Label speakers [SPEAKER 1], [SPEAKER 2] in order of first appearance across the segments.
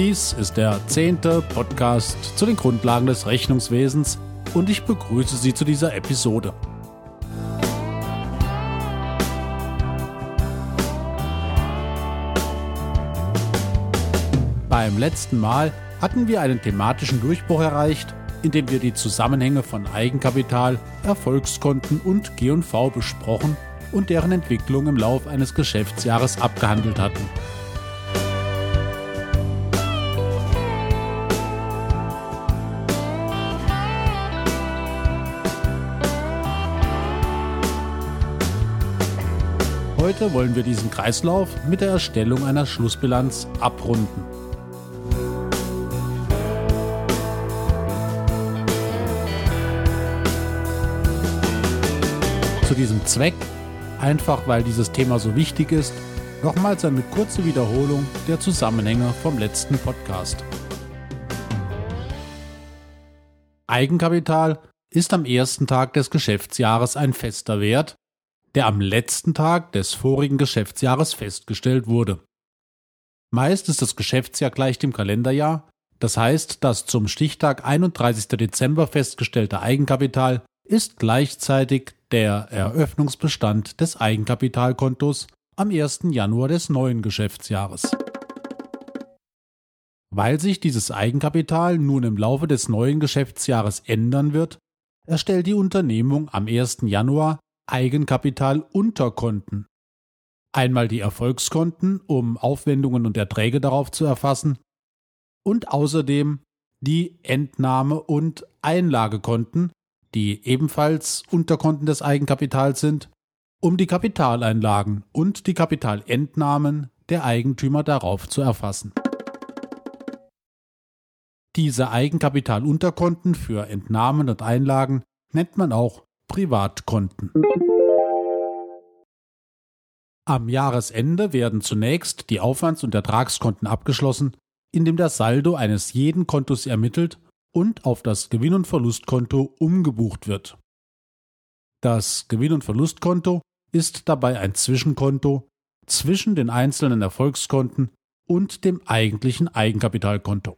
[SPEAKER 1] Dies ist der zehnte Podcast zu den Grundlagen des Rechnungswesens und ich begrüße Sie zu dieser Episode. Beim letzten Mal hatten wir einen thematischen Durchbruch erreicht, indem wir die Zusammenhänge von Eigenkapital, Erfolgskonten und G&V besprochen und deren Entwicklung im Lauf eines Geschäftsjahres abgehandelt hatten. Heute wollen wir diesen Kreislauf mit der Erstellung einer Schlussbilanz abrunden. Zu diesem Zweck, einfach weil dieses Thema so wichtig ist, nochmals eine kurze Wiederholung der Zusammenhänge vom letzten Podcast. Eigenkapital ist am ersten Tag des Geschäftsjahres ein fester Wert, der am letzten Tag des vorigen Geschäftsjahres festgestellt wurde. Meist ist das Geschäftsjahr gleich dem Kalenderjahr, das heißt, das zum Stichtag 31. Dezember festgestellte Eigenkapital ist gleichzeitig der Eröffnungsbestand des Eigenkapitalkontos am 1. Januar des neuen Geschäftsjahres. Weil sich dieses Eigenkapital nun im Laufe des neuen Geschäftsjahres ändern wird, erstellt die Unternehmung am 1. Januar Eigenkapitalunterkonten. Einmal die Erfolgskonten, um Aufwendungen und Erträge darauf zu erfassen, und außerdem die Entnahme- und Einlagekonten, die ebenfalls Unterkonten des Eigenkapitals sind, um die Kapitaleinlagen und die Kapitalentnahmen der Eigentümer darauf zu erfassen. Diese Eigenkapitalunterkonten für Entnahmen und Einlagen nennt man auch Privatkonten. Am Jahresende werden zunächst die Aufwands- und Ertragskonten abgeschlossen, indem das Saldo eines jeden Kontos ermittelt und auf das Gewinn- und Verlustkonto umgebucht wird. Das Gewinn- und Verlustkonto ist dabei ein Zwischenkonto zwischen den einzelnen Erfolgskonten und dem eigentlichen Eigenkapitalkonto.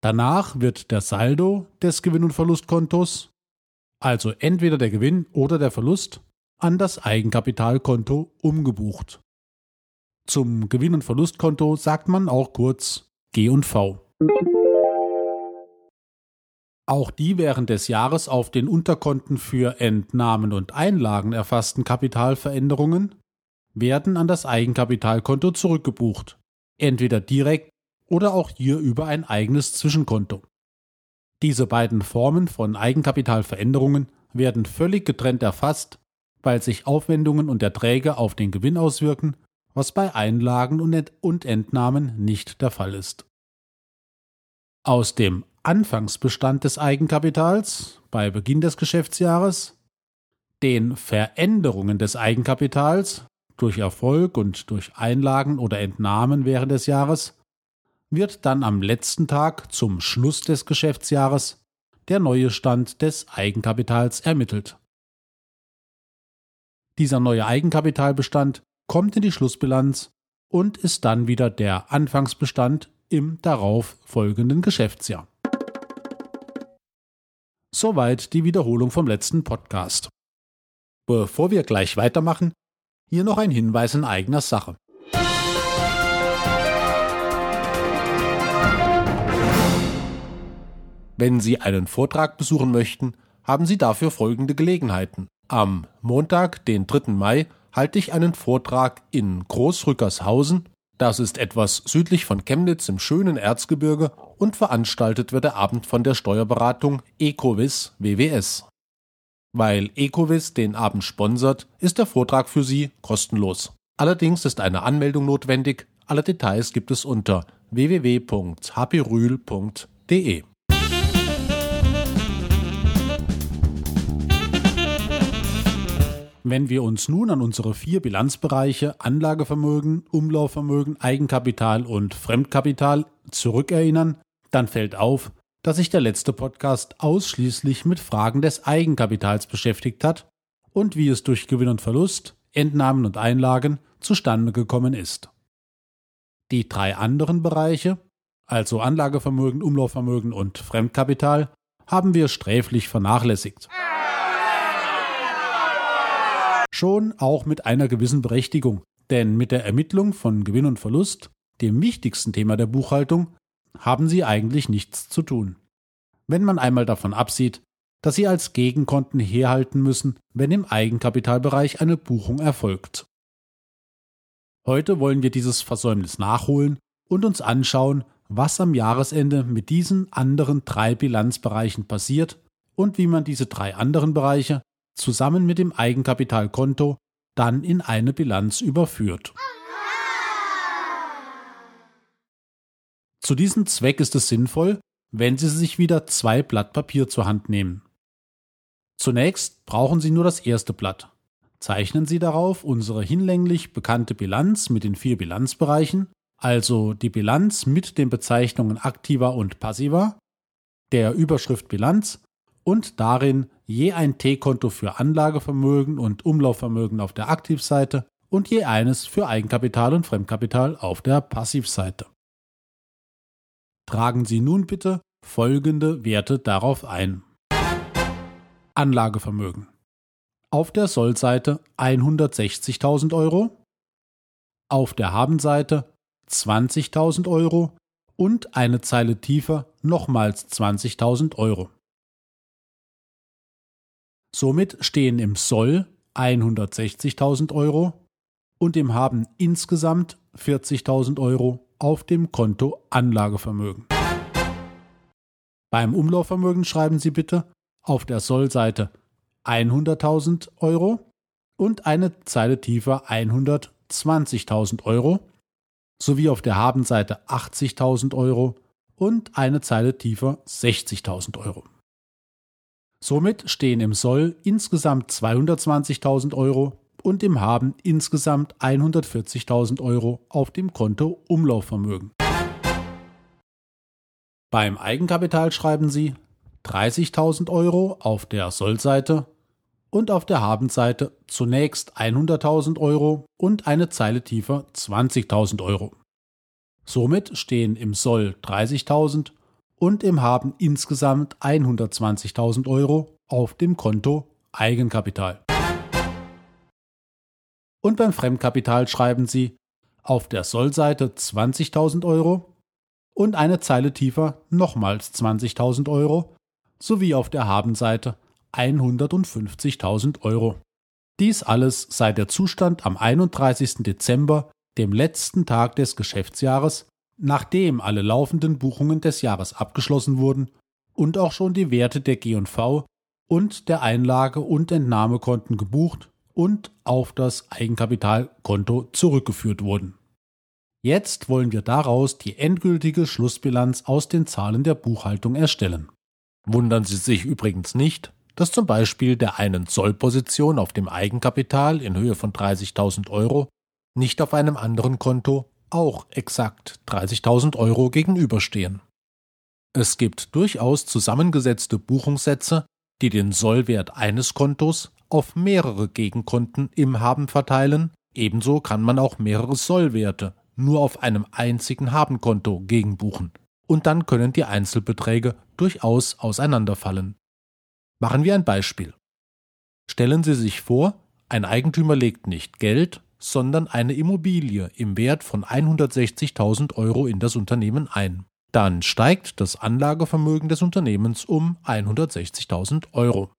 [SPEAKER 1] Danach wird der Saldo des Gewinn- und Verlustkontos, also entweder der Gewinn oder der Verlust, an das Eigenkapitalkonto umgebucht. Zum Gewinn- und Verlustkonto sagt man auch kurz G&V. Auch die während des Jahres auf den Unterkonten für Entnahmen und Einlagen erfassten Kapitalveränderungen werden an das Eigenkapitalkonto zurückgebucht, entweder direkt oder auch hier über ein eigenes Zwischenkonto. Diese beiden Formen von Eigenkapitalveränderungen werden völlig getrennt erfasst, weil sich Aufwendungen und Erträge auf den Gewinn auswirken, was bei Einlagen und Entnahmen nicht der Fall ist. Aus dem Anfangsbestand des Eigenkapitals bei Beginn des Geschäftsjahres, den Veränderungen des Eigenkapitals durch Erfolg und durch Einlagen oder Entnahmen während des Jahres wird dann am letzten Tag zum Schluss des Geschäftsjahres der neue Stand des Eigenkapitals ermittelt. Dieser neue Eigenkapitalbestand kommt in die Schlussbilanz und ist dann wieder der Anfangsbestand im darauf folgenden Geschäftsjahr. Soweit die Wiederholung vom letzten Podcast. Bevor wir gleich weitermachen, hier noch ein Hinweis in eigener Sache. Wenn Sie einen Vortrag besuchen möchten, haben Sie dafür folgende Gelegenheiten. Am Montag, den 3. Mai, halte ich einen Vortrag in Großrückershausen. Das ist etwas südlich von Chemnitz im schönen Erzgebirge und veranstaltet wird der Abend von der Steuerberatung Ecovis WWS. Weil Ecovis den Abend sponsert, ist der Vortrag für Sie kostenlos. Allerdings ist eine Anmeldung notwendig. Alle Details gibt es unter www.hprühl.de. Wenn wir uns nun an unsere vier Bilanzbereiche Anlagevermögen, Umlaufvermögen, Eigenkapital und Fremdkapital zurückerinnern, dann fällt auf, dass sich der letzte Podcast ausschließlich mit Fragen des Eigenkapitals beschäftigt hat und wie es durch Gewinn und Verlust, Entnahmen und Einlagen zustande gekommen ist. Die drei anderen Bereiche, also Anlagevermögen, Umlaufvermögen und Fremdkapital, haben wir sträflich vernachlässigt. Schon auch mit einer gewissen Berechtigung, denn mit der Ermittlung von Gewinn und Verlust, dem wichtigsten Thema der Buchhaltung, haben sie eigentlich nichts zu tun. Wenn man einmal davon absieht, dass sie als Gegenkonten herhalten müssen, wenn im Eigenkapitalbereich eine Buchung erfolgt. Heute wollen wir dieses Versäumnis nachholen und uns anschauen, was am Jahresende mit diesen anderen drei Bilanzbereichen passiert und wie man diese drei anderen Bereiche zusammen mit dem Eigenkapitalkonto dann in eine Bilanz überführt. Zu diesem Zweck ist es sinnvoll, wenn Sie sich wieder zwei Blatt Papier zur Hand nehmen. Zunächst brauchen Sie nur das erste Blatt. Zeichnen Sie darauf unsere hinlänglich bekannte Bilanz mit den vier Bilanzbereichen, also die Bilanz mit den Bezeichnungen aktiver und passiver, der Überschrift Bilanz und darin je ein T-Konto für Anlagevermögen und Umlaufvermögen auf der Aktivseite und je eines für Eigenkapital und Fremdkapital auf der Passivseite. Tragen Sie nun bitte folgende Werte darauf ein. Anlagevermögen. Auf der Sollseite 160.000 Euro, auf der Habenseite 20.000 Euro und eine Zeile tiefer nochmals 20.000 Euro. Somit stehen im Soll 160.000 Euro und im Haben insgesamt 40.000 Euro auf dem Konto Anlagevermögen. Beim Umlaufvermögen schreiben Sie bitte auf der Sollseite 100.000 Euro und eine Zeile tiefer 120.000 Euro sowie auf der Habenseite 80.000 Euro und eine Zeile tiefer 60.000 Euro. Somit stehen im Soll insgesamt 220.000 Euro und im Haben insgesamt 140.000 Euro auf dem Konto Umlaufvermögen. Beim Eigenkapital schreiben Sie 30.000 Euro auf der Sollseite und auf der Habenseite zunächst 100.000 Euro und eine Zeile tiefer 20.000 Euro. Somit stehen im Soll 30.000 und im Haben insgesamt 120.000 Euro auf dem Konto Eigenkapital. Und beim Fremdkapital schreiben Sie auf der Sollseite 20.000 Euro und eine Zeile tiefer nochmals 20.000 Euro sowie auf der Habenseite 150.000 Euro. Dies alles sei der Zustand am 31. Dezember, dem letzten Tag des Geschäftsjahres, nachdem alle laufenden Buchungen des Jahres abgeschlossen wurden und auch schon die Werte der G&V und der Einlage- und Entnahmekonten gebucht und auf das Eigenkapitalkonto zurückgeführt wurden. Jetzt wollen wir daraus die endgültige Schlussbilanz aus den Zahlen der Buchhaltung erstellen. Wundern Sie sich übrigens nicht, dass zum Beispiel der einen Zollposition auf dem Eigenkapital in Höhe von 30.000 Euro nicht auf einem anderen Konto auch exakt 30.000 Euro gegenüberstehen. Es gibt durchaus zusammengesetzte Buchungssätze, die den Sollwert eines Kontos auf mehrere Gegenkonten im Haben verteilen, ebenso kann man auch mehrere Sollwerte nur auf einem einzigen Habenkonto gegenbuchen, und dann können die Einzelbeträge durchaus auseinanderfallen. Machen wir ein Beispiel. Stellen Sie sich vor, ein Eigentümer legt nicht Geld, sondern eine Immobilie im Wert von 160.000 Euro in das Unternehmen ein. Dann steigt das Anlagevermögen des Unternehmens um 160.000 Euro.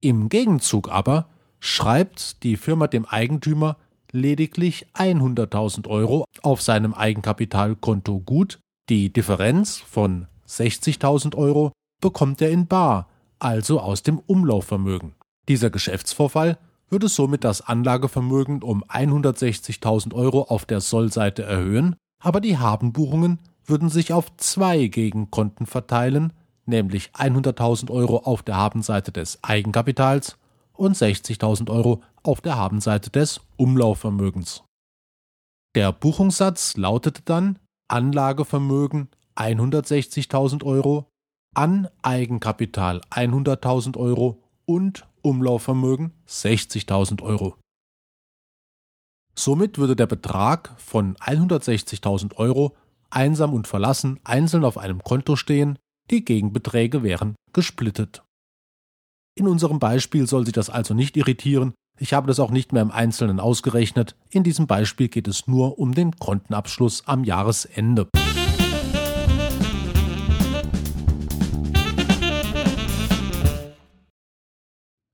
[SPEAKER 1] Im Gegenzug aber schreibt die Firma dem Eigentümer lediglich 100.000 Euro auf seinem Eigenkapitalkonto gut. Die Differenz von 60.000 Euro bekommt er in Bar, also aus dem Umlaufvermögen. Dieser Geschäftsvorfall würde somit das Anlagevermögen um 160.000 Euro auf der Sollseite erhöhen, aber die Habenbuchungen würden sich auf zwei Gegenkonten verteilen, nämlich 100.000 Euro auf der Habenseite des Eigenkapitals und 60.000 Euro auf der Habenseite des Umlaufvermögens. Der Buchungssatz lautete dann Anlagevermögen 160.000 Euro, an Eigenkapital 100.000 Euro und Umlaufvermögen 60.000 Euro. Somit würde der Betrag von 160.000 Euro einsam und verlassen einzeln auf einem Konto stehen, die Gegenbeträge wären gesplittet. In unserem Beispiel soll Sie das also nicht irritieren, ich habe das auch nicht mehr im Einzelnen ausgerechnet, in diesem Beispiel geht es nur um den Kontenabschluss am Jahresende.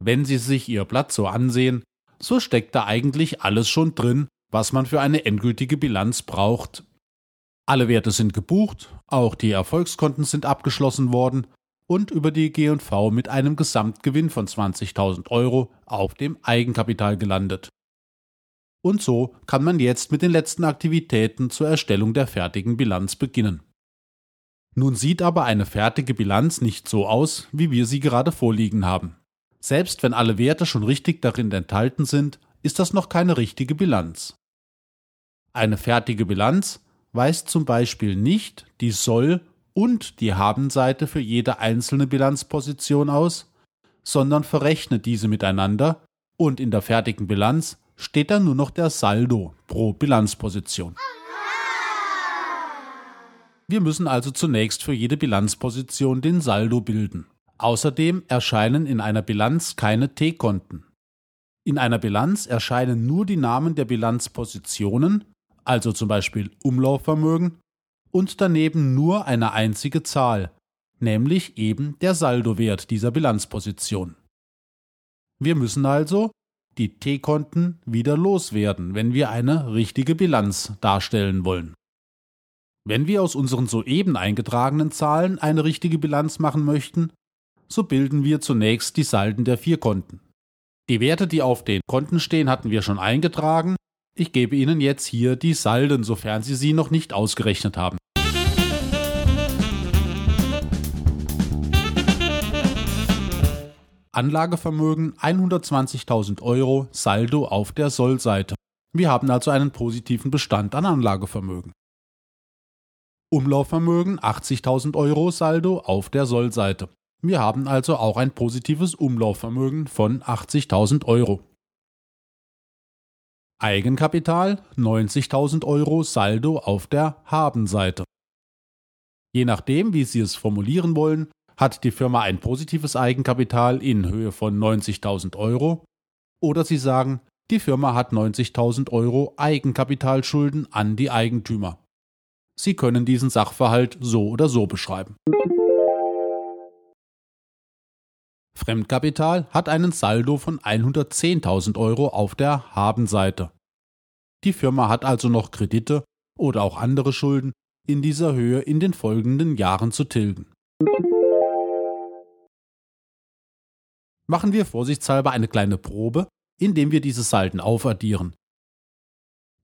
[SPEAKER 1] Wenn Sie sich Ihr Blatt so ansehen, so steckt da eigentlich alles schon drin, was man für eine endgültige Bilanz braucht. Alle Werte sind gebucht, auch die Erfolgskonten sind abgeschlossen worden und über die G&V mit einem Gesamtgewinn von 20.000 Euro auf dem Eigenkapital gelandet. Und so kann man jetzt mit den letzten Aktivitäten zur Erstellung der fertigen Bilanz beginnen. Nun sieht aber eine fertige Bilanz nicht so aus, wie wir sie gerade vorliegen haben. Selbst wenn alle Werte schon richtig darin enthalten sind, ist das noch keine richtige Bilanz. Eine fertige Bilanz weist zum Beispiel nicht die Soll- und die Habenseite für jede einzelne Bilanzposition aus, sondern verrechnet diese miteinander und in der fertigen Bilanz steht dann nur noch der Saldo pro Bilanzposition. Wir müssen also zunächst für jede Bilanzposition den Saldo bilden. Außerdem erscheinen in einer Bilanz keine T-Konten. In einer Bilanz erscheinen nur die Namen der Bilanzpositionen, also zum Beispiel Umlaufvermögen, und daneben nur eine einzige Zahl, nämlich eben der Saldowert dieser Bilanzposition. Wir müssen also die T-Konten wieder loswerden, wenn wir eine richtige Bilanz darstellen wollen. Wenn wir aus unseren soeben eingetragenen Zahlen eine richtige Bilanz machen möchten, so bilden wir zunächst die Salden der vier Konten. Die Werte, die auf den Konten stehen, hatten wir schon eingetragen. Ich gebe Ihnen jetzt hier die Salden, sofern Sie sie noch nicht ausgerechnet haben. Anlagevermögen 120.000 Euro Saldo auf der Sollseite. Wir haben also einen positiven Bestand an Anlagevermögen. Umlaufvermögen 80.000 Euro Saldo auf der Sollseite. Wir haben also auch ein positives Umlaufvermögen von 80.000 Euro. Eigenkapital 90.000 Euro Saldo auf der Habenseite. Je nachdem, wie Sie es formulieren wollen, hat die Firma ein positives Eigenkapital in Höhe von 90.000 Euro oder Sie sagen, die Firma hat 90.000 Euro Eigenkapitalschulden an die Eigentümer. Sie können diesen Sachverhalt so oder so beschreiben. Fremdkapital hat einen Saldo von 110.000 Euro auf der Habenseite. Die Firma hat also noch Kredite oder auch andere Schulden in dieser Höhe in den folgenden Jahren zu tilgen. Machen wir vorsichtshalber eine kleine Probe, indem wir diese Salden aufaddieren.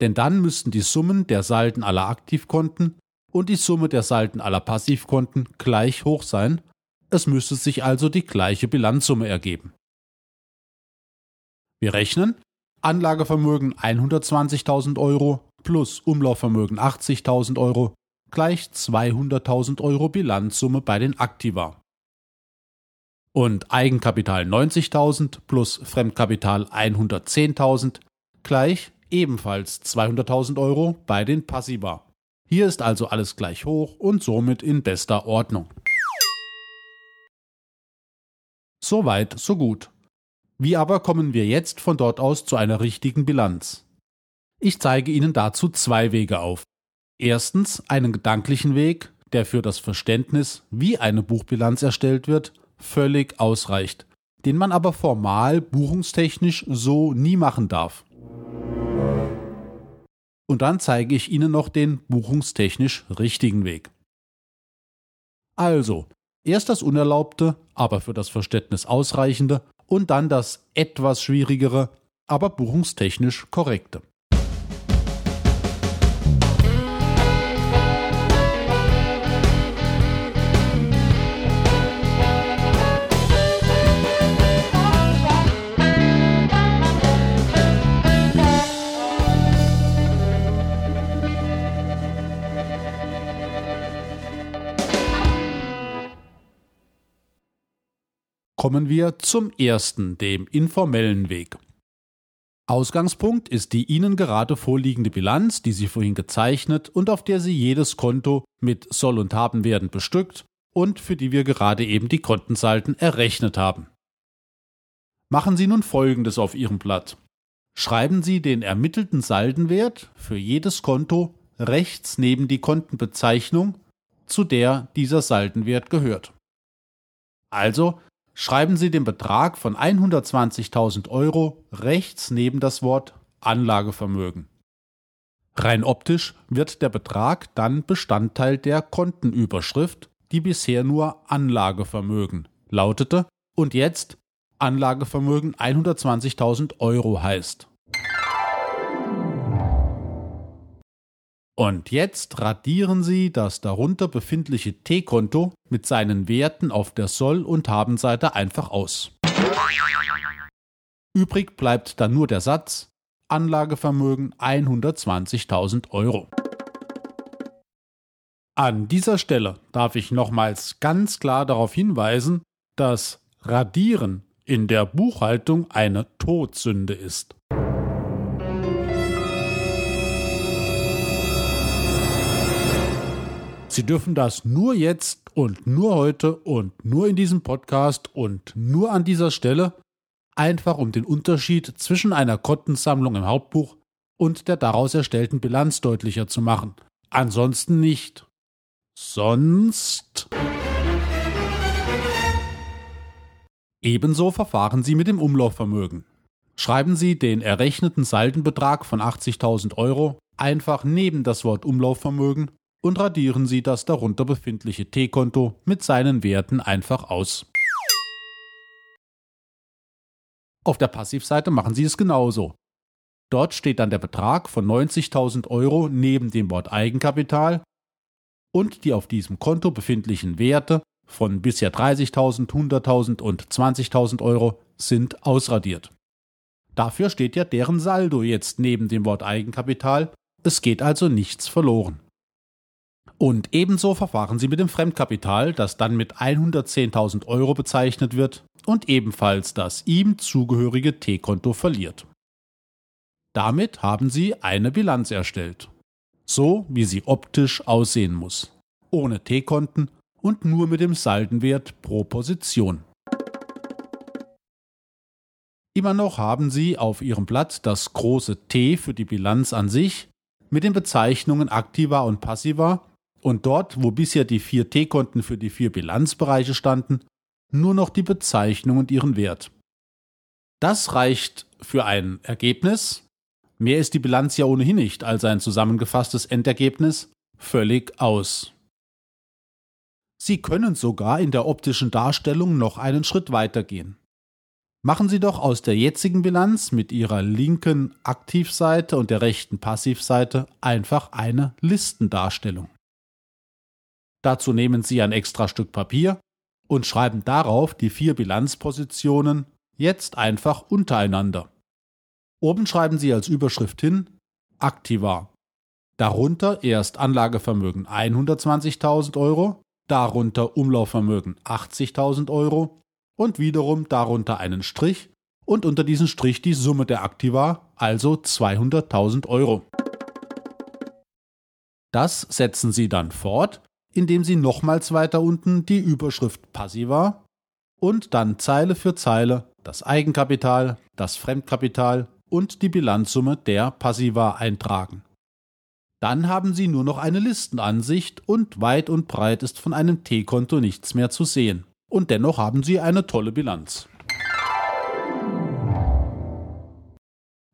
[SPEAKER 1] Denn dann müssten die Summen der Salden aller Aktivkonten und die Summe der Salden aller Passivkonten gleich hoch sein es müsste sich also die gleiche Bilanzsumme ergeben. Wir rechnen Anlagevermögen 120.000 Euro plus Umlaufvermögen 80.000 Euro gleich 200.000 Euro Bilanzsumme bei den Aktiva. Und Eigenkapital 90.000 plus Fremdkapital 110.000 gleich ebenfalls 200.000 Euro bei den Passiva. Hier ist also alles gleich hoch und somit in bester Ordnung. So weit, so gut. Wie aber kommen wir jetzt von dort aus zu einer richtigen Bilanz? Ich zeige Ihnen dazu zwei Wege auf. Erstens einen gedanklichen Weg, der für das Verständnis, wie eine Buchbilanz erstellt wird, völlig ausreicht, den man aber formal buchungstechnisch so nie machen darf. Und dann zeige ich Ihnen noch den buchungstechnisch richtigen Weg. Also, Erst das Unerlaubte, aber für das Verständnis ausreichende und dann das etwas schwierigere, aber buchungstechnisch korrekte. Kommen wir zum ersten, dem informellen Weg. Ausgangspunkt ist die Ihnen gerade vorliegende Bilanz, die Sie vorhin gezeichnet und auf der Sie jedes Konto mit Soll- und Habenwerten bestückt und für die wir gerade eben die Kontensalden errechnet haben. Machen Sie nun Folgendes auf Ihrem Blatt. Schreiben Sie den ermittelten Saldenwert für jedes Konto rechts neben die Kontenbezeichnung, zu der dieser Saldenwert gehört. Also schreiben Sie den Betrag von 120.000 Euro rechts neben das Wort Anlagevermögen. Rein optisch wird der Betrag dann Bestandteil der Kontenüberschrift, die bisher nur Anlagevermögen lautete und jetzt Anlagevermögen 120.000 Euro heißt. Und jetzt radieren Sie das darunter befindliche T-Konto mit seinen Werten auf der Soll- und Habenseite einfach aus. Übrig bleibt dann nur der Satz Anlagevermögen 120.000 Euro. An dieser Stelle darf ich nochmals ganz klar darauf hinweisen, dass Radieren in der Buchhaltung eine Todsünde ist. Sie dürfen das nur jetzt und nur heute und nur in diesem Podcast und nur an dieser Stelle, einfach um den Unterschied zwischen einer Kontensammlung im Hauptbuch und der daraus erstellten Bilanz deutlicher zu machen. Ansonsten nicht. Sonst. Ebenso verfahren Sie mit dem Umlaufvermögen. Schreiben Sie den errechneten Saldenbetrag von 80.000 Euro einfach neben das Wort Umlaufvermögen und radieren Sie das darunter befindliche T-Konto mit seinen Werten einfach aus. Auf der Passivseite machen Sie es genauso. Dort steht dann der Betrag von 90.000 Euro neben dem Wort Eigenkapital und die auf diesem Konto befindlichen Werte von bisher 30.000, 100.000 und 20.000 Euro sind ausradiert. Dafür steht ja deren Saldo jetzt neben dem Wort Eigenkapital, es geht also nichts verloren. Und ebenso verfahren sie mit dem Fremdkapital, das dann mit 110.000 Euro bezeichnet wird und ebenfalls das ihm zugehörige T-Konto verliert. Damit haben sie eine Bilanz erstellt. So wie sie optisch aussehen muss. Ohne T-Konten und nur mit dem Saldenwert pro Position. Immer noch haben Sie auf Ihrem Blatt das große T für die Bilanz an sich mit den Bezeichnungen Aktiva und Passiva und dort, wo bisher die vier T-Konten für die vier Bilanzbereiche standen, nur noch die Bezeichnung und ihren Wert. Das reicht für ein Ergebnis. Mehr ist die Bilanz ja ohnehin nicht als ein zusammengefasstes Endergebnis völlig aus. Sie können sogar in der optischen Darstellung noch einen Schritt weitergehen. Machen Sie doch aus der jetzigen Bilanz mit Ihrer linken Aktivseite und der rechten Passivseite einfach eine Listendarstellung. Dazu nehmen Sie ein extra Stück Papier und schreiben darauf die vier Bilanzpositionen jetzt einfach untereinander. Oben schreiben Sie als Überschrift hin Aktiva. Darunter erst Anlagevermögen 120.000 Euro, darunter Umlaufvermögen 80.000 Euro und wiederum darunter einen Strich und unter diesen Strich die Summe der Aktiva, also 200.000 Euro. Das setzen Sie dann fort indem Sie nochmals weiter unten die Überschrift Passiva und dann Zeile für Zeile das Eigenkapital, das Fremdkapital und die Bilanzsumme der Passiva eintragen. Dann haben Sie nur noch eine Listenansicht und weit und breit ist von einem T-Konto nichts mehr zu sehen. Und dennoch haben Sie eine tolle Bilanz.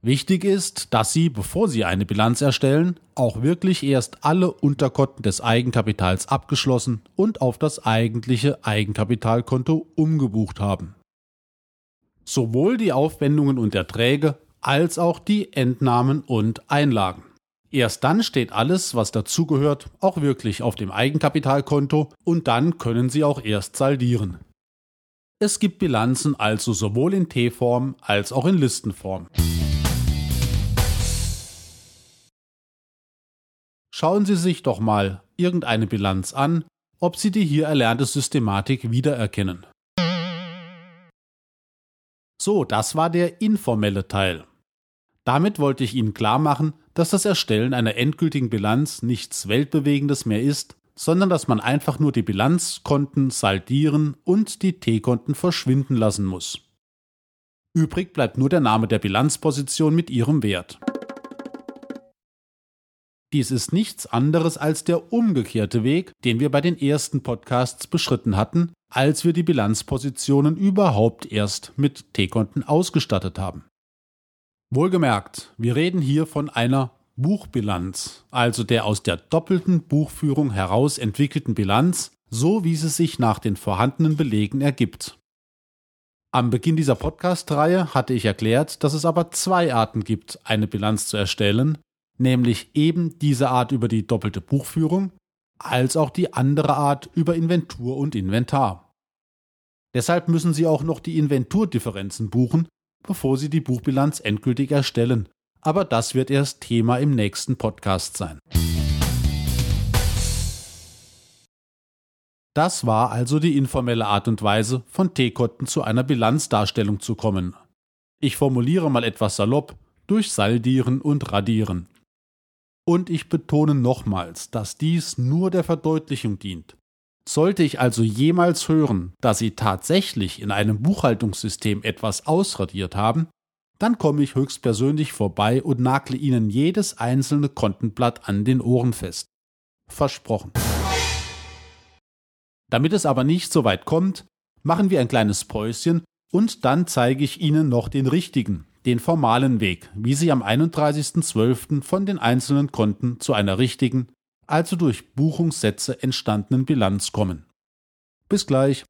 [SPEAKER 1] Wichtig ist, dass Sie, bevor Sie eine Bilanz erstellen, auch wirklich erst alle Unterkonten des Eigenkapitals abgeschlossen und auf das eigentliche Eigenkapitalkonto umgebucht haben. Sowohl die Aufwendungen und Erträge als auch die Entnahmen und Einlagen. Erst dann steht alles, was dazugehört, auch wirklich auf dem Eigenkapitalkonto und dann können Sie auch erst saldieren. Es gibt Bilanzen also sowohl in T-Form als auch in Listenform. Schauen Sie sich doch mal irgendeine Bilanz an, ob Sie die hier erlernte Systematik wiedererkennen. So, das war der informelle Teil. Damit wollte ich Ihnen klar machen, dass das Erstellen einer endgültigen Bilanz nichts Weltbewegendes mehr ist, sondern dass man einfach nur die Bilanzkonten saldieren und die T-Konten verschwinden lassen muss. Übrig bleibt nur der Name der Bilanzposition mit ihrem Wert. Dies ist nichts anderes als der umgekehrte Weg, den wir bei den ersten Podcasts beschritten hatten, als wir die Bilanzpositionen überhaupt erst mit T-Konten ausgestattet haben. Wohlgemerkt, wir reden hier von einer Buchbilanz, also der aus der doppelten Buchführung heraus entwickelten Bilanz, so wie sie sich nach den vorhandenen Belegen ergibt. Am Beginn dieser Podcast-Reihe hatte ich erklärt, dass es aber zwei Arten gibt, eine Bilanz zu erstellen, nämlich eben diese Art über die doppelte Buchführung, als auch die andere Art über Inventur und Inventar. Deshalb müssen Sie auch noch die Inventurdifferenzen buchen, bevor Sie die Buchbilanz endgültig erstellen, aber das wird erst Thema im nächsten Podcast sein. Das war also die informelle Art und Weise, von T-Konten zu einer Bilanzdarstellung zu kommen. Ich formuliere mal etwas salopp, durch Saldieren und Radieren. Und ich betone nochmals, dass dies nur der Verdeutlichung dient. Sollte ich also jemals hören, dass Sie tatsächlich in einem Buchhaltungssystem etwas ausradiert haben, dann komme ich höchstpersönlich vorbei und nagle Ihnen jedes einzelne Kontenblatt an den Ohren fest. Versprochen. Damit es aber nicht so weit kommt, machen wir ein kleines Päuschen und dann zeige ich Ihnen noch den richtigen, den formalen Weg, wie Sie am 31.12. von den einzelnen Konten zu einer richtigen, also durch Buchungssätze entstandenen Bilanz kommen. Bis gleich.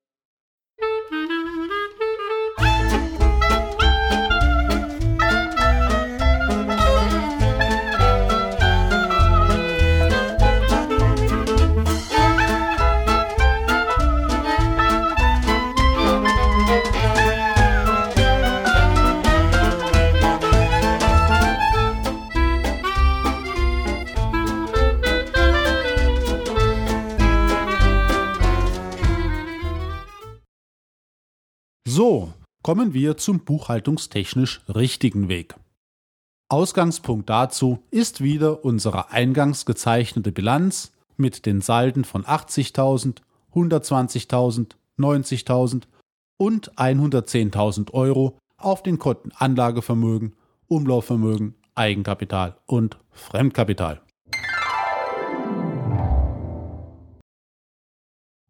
[SPEAKER 1] Kommen wir zum buchhaltungstechnisch richtigen Weg. Ausgangspunkt dazu ist wieder unsere eingangs gezeichnete Bilanz mit den Salden von 80.000, 120.000, 90.000 und 110.000 Euro auf den Konten Anlagevermögen, Umlaufvermögen, Eigenkapital und Fremdkapital.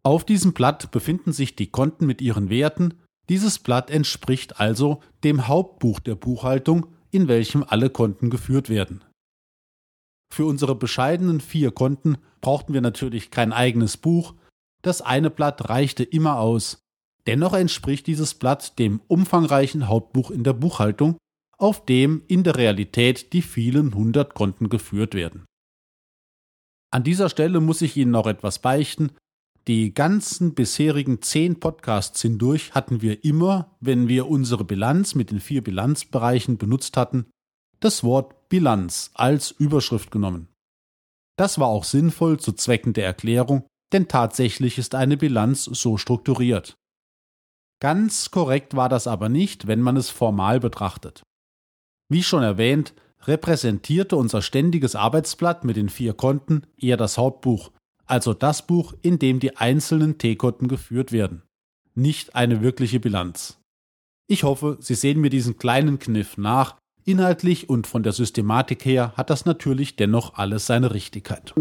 [SPEAKER 1] Auf diesem Blatt befinden sich die Konten mit ihren Werten dieses Blatt entspricht also dem Hauptbuch der Buchhaltung, in welchem alle Konten geführt werden. Für unsere bescheidenen vier Konten brauchten wir natürlich kein eigenes Buch, das eine Blatt reichte immer aus. Dennoch entspricht dieses Blatt dem umfangreichen Hauptbuch in der Buchhaltung, auf dem in der Realität die vielen hundert Konten geführt werden. An dieser Stelle muss ich Ihnen noch etwas beichten, die ganzen bisherigen zehn Podcasts hindurch hatten wir immer, wenn wir unsere Bilanz mit den vier Bilanzbereichen benutzt hatten, das Wort Bilanz als Überschrift genommen. Das war auch sinnvoll zu Zwecken der Erklärung, denn tatsächlich ist eine Bilanz so strukturiert. Ganz korrekt war das aber nicht, wenn man es formal betrachtet. Wie schon erwähnt, repräsentierte unser ständiges Arbeitsblatt mit den vier Konten eher das Hauptbuch, also das Buch, in dem die einzelnen T-Konten geführt werden, nicht eine wirkliche Bilanz. Ich hoffe, Sie sehen mir diesen kleinen Kniff nach. Inhaltlich und von der Systematik her hat das natürlich dennoch alles seine Richtigkeit.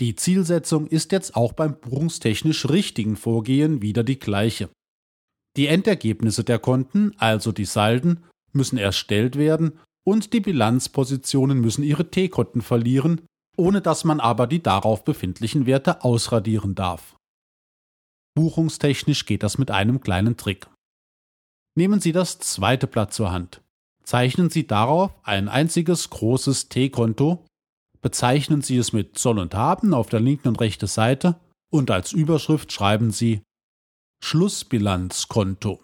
[SPEAKER 1] Die Zielsetzung ist jetzt auch beim buchungstechnisch richtigen Vorgehen wieder die gleiche. Die Endergebnisse der Konten, also die Salden, müssen erstellt werden und die Bilanzpositionen müssen ihre T-Konten verlieren, ohne dass man aber die darauf befindlichen Werte ausradieren darf. Buchungstechnisch geht das mit einem kleinen Trick. Nehmen Sie das zweite Blatt zur Hand. Zeichnen Sie darauf ein einziges großes T-Konto, bezeichnen Sie es mit Soll und Haben auf der linken und rechten Seite und als Überschrift schreiben Sie Schlussbilanzkonto.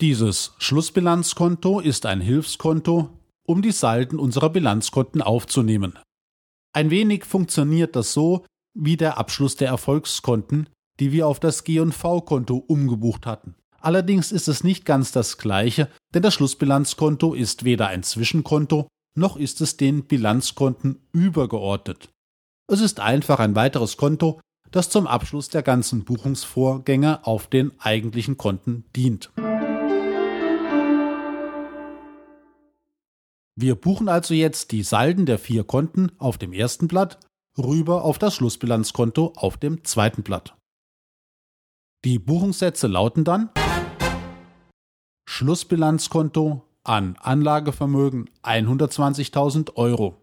[SPEAKER 1] Dieses Schlussbilanzkonto ist ein Hilfskonto, um die Salden unserer Bilanzkonten aufzunehmen. Ein wenig funktioniert das so wie der Abschluss der Erfolgskonten, die wir auf das G&V-Konto umgebucht hatten, Allerdings ist es nicht ganz das gleiche, denn das Schlussbilanzkonto ist weder ein Zwischenkonto, noch ist es den Bilanzkonten übergeordnet. Es ist einfach ein weiteres Konto, das zum Abschluss der ganzen Buchungsvorgänge auf den eigentlichen Konten dient. Wir buchen also jetzt die Salden der vier Konten auf dem ersten Blatt rüber auf das Schlussbilanzkonto auf dem zweiten Blatt. Die Buchungssätze lauten dann Schlussbilanzkonto an Anlagevermögen 120.000 Euro.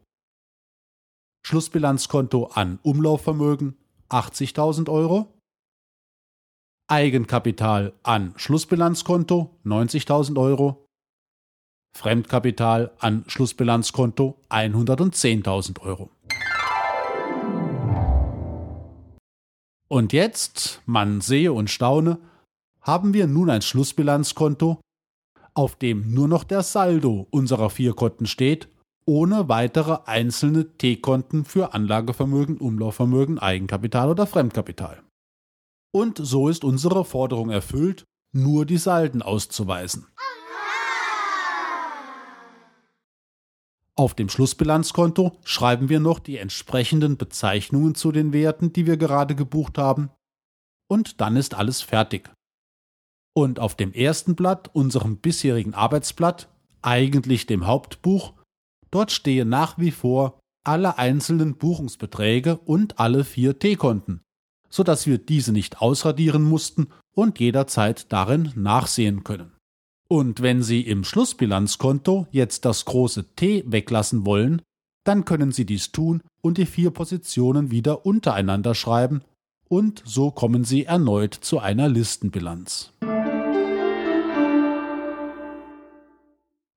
[SPEAKER 1] Schlussbilanzkonto an Umlaufvermögen 80.000 Euro. Eigenkapital an Schlussbilanzkonto 90.000 Euro. Fremdkapital an Schlussbilanzkonto 110.000 Euro. Und jetzt, man sehe und staune, haben wir nun ein Schlussbilanzkonto, auf dem nur noch der Saldo unserer vier Konten steht, ohne weitere einzelne T-Konten für Anlagevermögen, Umlaufvermögen, Eigenkapital oder Fremdkapital. Und so ist unsere Forderung erfüllt, nur die Salden auszuweisen. Auf dem Schlussbilanzkonto schreiben wir noch die entsprechenden Bezeichnungen zu den Werten, die wir gerade gebucht haben, und dann ist alles fertig. Und auf dem ersten Blatt, unserem bisherigen Arbeitsblatt, eigentlich dem Hauptbuch, dort stehen nach wie vor alle einzelnen Buchungsbeträge und alle vier T-Konten, so dass wir diese nicht ausradieren mussten und jederzeit darin nachsehen können. Und wenn Sie im Schlussbilanzkonto jetzt das große T weglassen wollen, dann können Sie dies tun und die vier Positionen wieder untereinander schreiben, und so kommen Sie erneut zu einer Listenbilanz.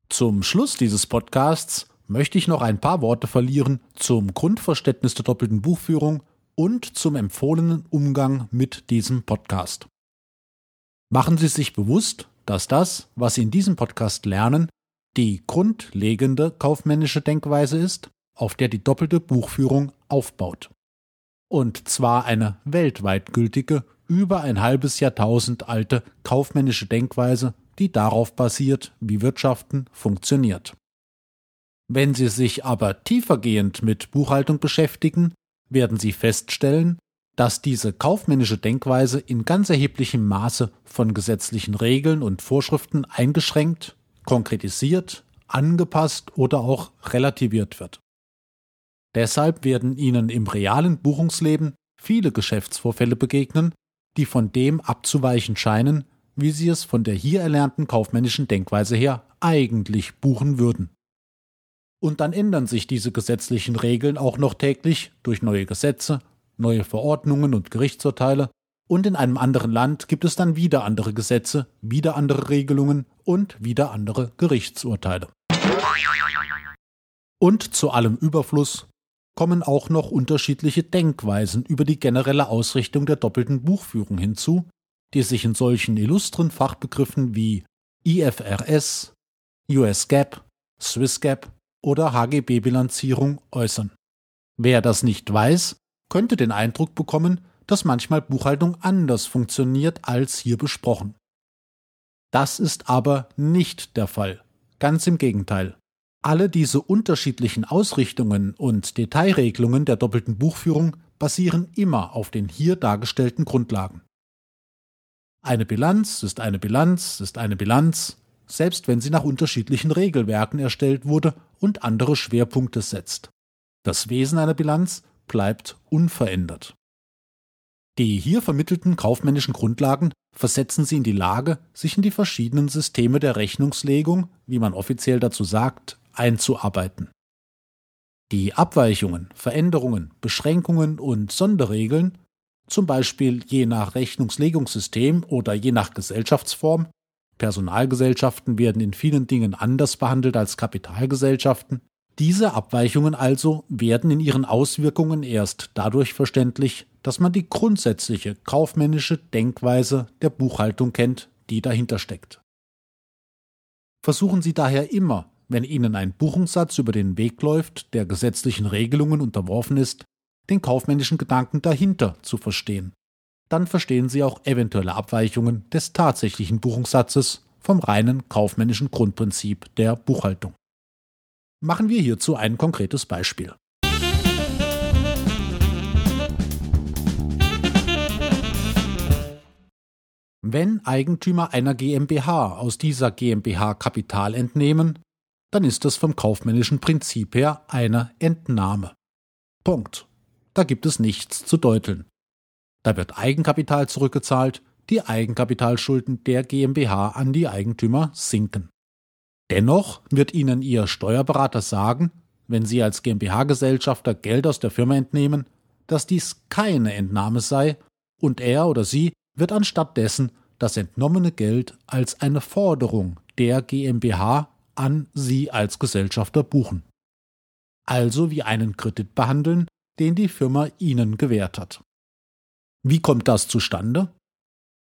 [SPEAKER 1] Zum Schluss dieses Podcasts möchte ich noch ein paar Worte verlieren zum Grundverständnis der doppelten Buchführung und zum empfohlenen Umgang mit diesem Podcast. Machen Sie sich bewusst, dass das, was Sie in diesem Podcast lernen, die grundlegende kaufmännische Denkweise ist, auf der die doppelte Buchführung aufbaut. Und zwar eine weltweit gültige, über ein halbes Jahrtausend alte kaufmännische Denkweise, die darauf basiert, wie Wirtschaften funktioniert. Wenn Sie sich aber tiefergehend mit Buchhaltung beschäftigen, werden Sie feststellen, dass diese kaufmännische Denkweise in ganz erheblichem Maße von gesetzlichen Regeln und Vorschriften eingeschränkt, konkretisiert, angepasst oder auch relativiert wird. Deshalb werden Ihnen im realen Buchungsleben viele Geschäftsvorfälle begegnen, die von dem abzuweichen scheinen, wie Sie es von der hier erlernten kaufmännischen Denkweise her eigentlich buchen würden. Und dann ändern sich diese gesetzlichen Regeln auch noch täglich durch neue Gesetze neue Verordnungen und Gerichtsurteile, und in einem anderen Land gibt es dann wieder andere Gesetze, wieder andere Regelungen und wieder andere Gerichtsurteile. Und zu allem Überfluss kommen auch noch unterschiedliche Denkweisen über die generelle Ausrichtung der doppelten Buchführung hinzu, die sich in solchen illustren Fachbegriffen wie IFRS, US GAAP, Swiss GAAP oder HGB-Bilanzierung äußern. Wer das nicht weiß, könnte den Eindruck bekommen, dass manchmal Buchhaltung anders funktioniert als hier besprochen. Das ist aber nicht der Fall. Ganz im Gegenteil. Alle diese unterschiedlichen Ausrichtungen und Detailregelungen der doppelten Buchführung basieren immer auf den hier dargestellten Grundlagen. Eine Bilanz ist eine Bilanz ist eine Bilanz, selbst wenn sie nach unterschiedlichen Regelwerken erstellt wurde und andere Schwerpunkte setzt. Das Wesen einer Bilanz bleibt unverändert. Die hier vermittelten kaufmännischen Grundlagen versetzen sie in die Lage, sich in die verschiedenen Systeme der Rechnungslegung, wie man offiziell dazu sagt, einzuarbeiten. Die Abweichungen, Veränderungen, Beschränkungen und Sonderregeln, zum Beispiel je nach Rechnungslegungssystem oder je nach Gesellschaftsform, Personalgesellschaften werden in vielen Dingen anders behandelt als Kapitalgesellschaften, diese Abweichungen also werden in ihren Auswirkungen erst dadurch verständlich, dass man die grundsätzliche kaufmännische Denkweise der Buchhaltung kennt, die dahinter steckt. Versuchen Sie daher immer, wenn Ihnen ein Buchungssatz über den Weg läuft, der gesetzlichen Regelungen unterworfen ist, den kaufmännischen Gedanken dahinter zu verstehen. dann verstehen Sie auch eventuelle Abweichungen des tatsächlichen Buchungssatzes vom reinen kaufmännischen Grundprinzip der Buchhaltung. Machen wir hierzu ein konkretes Beispiel. Wenn Eigentümer einer GmbH aus dieser GmbH Kapital entnehmen, dann ist das vom kaufmännischen Prinzip her eine Entnahme. Punkt. Da gibt es nichts zu deuteln. Da wird Eigenkapital zurückgezahlt, die Eigenkapitalschulden der GmbH an die Eigentümer sinken. Dennoch wird Ihnen Ihr Steuerberater sagen, wenn Sie als GmbH-Gesellschafter Geld aus der Firma entnehmen, dass dies keine Entnahme sei und er oder sie wird anstatt dessen das entnommene Geld als eine Forderung der GmbH an Sie als Gesellschafter buchen. Also wie einen Kredit behandeln, den die Firma Ihnen gewährt hat. Wie kommt das zustande?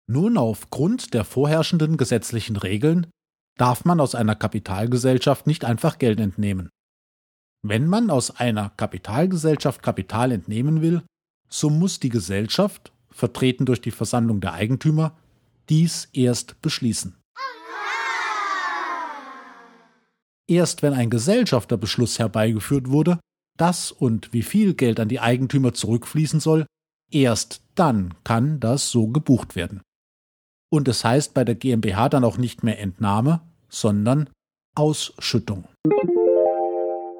[SPEAKER 1] Nun, aufgrund der vorherrschenden gesetzlichen Regeln darf man aus einer Kapitalgesellschaft nicht einfach Geld entnehmen. Wenn man aus einer Kapitalgesellschaft Kapital entnehmen will, so muss die Gesellschaft, vertreten durch die Versammlung der Eigentümer, dies erst beschließen. Erst wenn ein Gesellschafterbeschluss herbeigeführt wurde, dass und wie viel Geld an die Eigentümer zurückfließen soll, erst dann kann das so gebucht werden. Und es heißt bei der GmbH dann auch nicht mehr Entnahme, sondern Ausschüttung.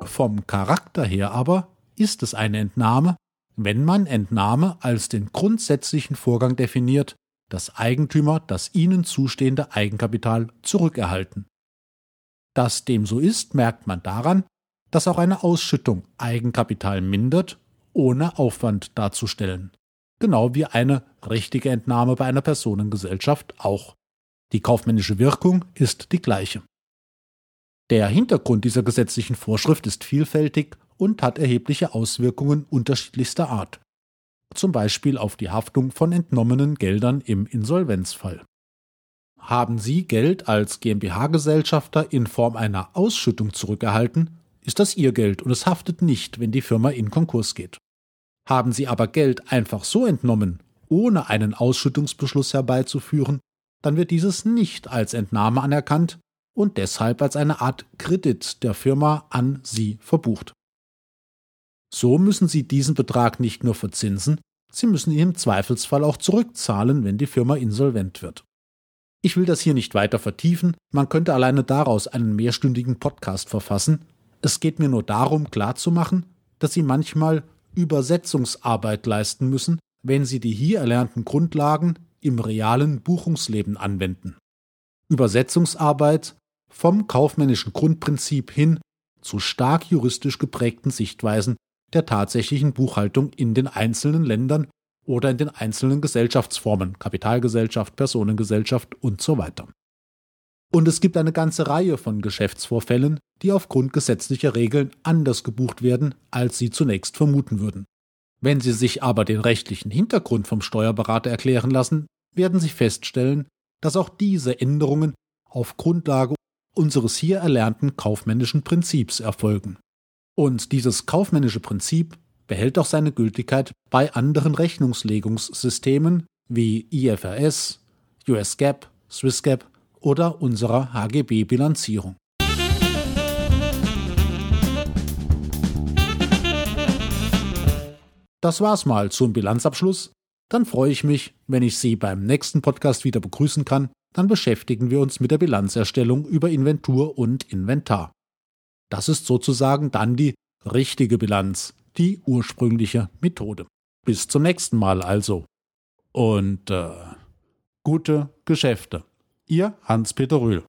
[SPEAKER 1] Vom Charakter her aber ist es eine Entnahme, wenn man Entnahme als den grundsätzlichen Vorgang definiert, dass Eigentümer das ihnen zustehende Eigenkapital zurückerhalten. Dass dem so ist, merkt man daran, dass auch eine Ausschüttung Eigenkapital mindert, ohne Aufwand darzustellen. Genau wie eine richtige Entnahme bei einer Personengesellschaft auch. Die kaufmännische Wirkung ist die gleiche. Der Hintergrund dieser gesetzlichen Vorschrift ist vielfältig und hat erhebliche Auswirkungen unterschiedlichster Art zum Beispiel auf die Haftung von entnommenen Geldern im Insolvenzfall. Haben Sie Geld als GmbH-Gesellschafter in Form einer Ausschüttung zurückerhalten, ist das Ihr Geld und es haftet nicht, wenn die Firma in Konkurs geht. Haben Sie aber Geld einfach so entnommen, ohne einen Ausschüttungsbeschluss herbeizuführen, dann wird dieses nicht als Entnahme anerkannt und deshalb als eine Art Kredit der Firma an Sie verbucht. So müssen Sie diesen Betrag nicht nur verzinsen, Sie müssen ihn im Zweifelsfall auch zurückzahlen, wenn die Firma insolvent wird. Ich will das hier nicht weiter vertiefen, man könnte alleine daraus einen mehrstündigen Podcast verfassen. Es geht mir nur darum, klarzumachen, dass Sie manchmal Übersetzungsarbeit leisten müssen, wenn Sie die hier erlernten Grundlagen im realen Buchungsleben anwenden. Übersetzungsarbeit vom kaufmännischen Grundprinzip hin zu stark juristisch geprägten Sichtweisen der tatsächlichen Buchhaltung in den einzelnen Ländern oder in den einzelnen Gesellschaftsformen, Kapitalgesellschaft, Personengesellschaft und so weiter. Und es gibt eine ganze Reihe von Geschäftsvorfällen, die aufgrund gesetzlicher Regeln anders gebucht werden, als Sie zunächst vermuten würden. Wenn Sie sich aber den rechtlichen Hintergrund vom Steuerberater erklären lassen, werden Sie feststellen, dass auch diese Änderungen auf Grundlage unseres hier erlernten kaufmännischen Prinzips erfolgen. Und dieses kaufmännische Prinzip behält auch seine Gültigkeit bei anderen Rechnungslegungssystemen wie IFRS, US GAAP, Swiss GAAP oder unserer HGB-Bilanzierung. Das war's mal zum Bilanzabschluss. Dann freue ich mich, wenn ich Sie beim nächsten Podcast wieder begrüßen kann. Dann beschäftigen wir uns mit der Bilanzerstellung über Inventur und Inventar. Das ist sozusagen dann die richtige Bilanz, die ursprüngliche Methode. Bis zum nächsten Mal also. Und äh, gute Geschäfte. Ihr Hans-Peter Rühl.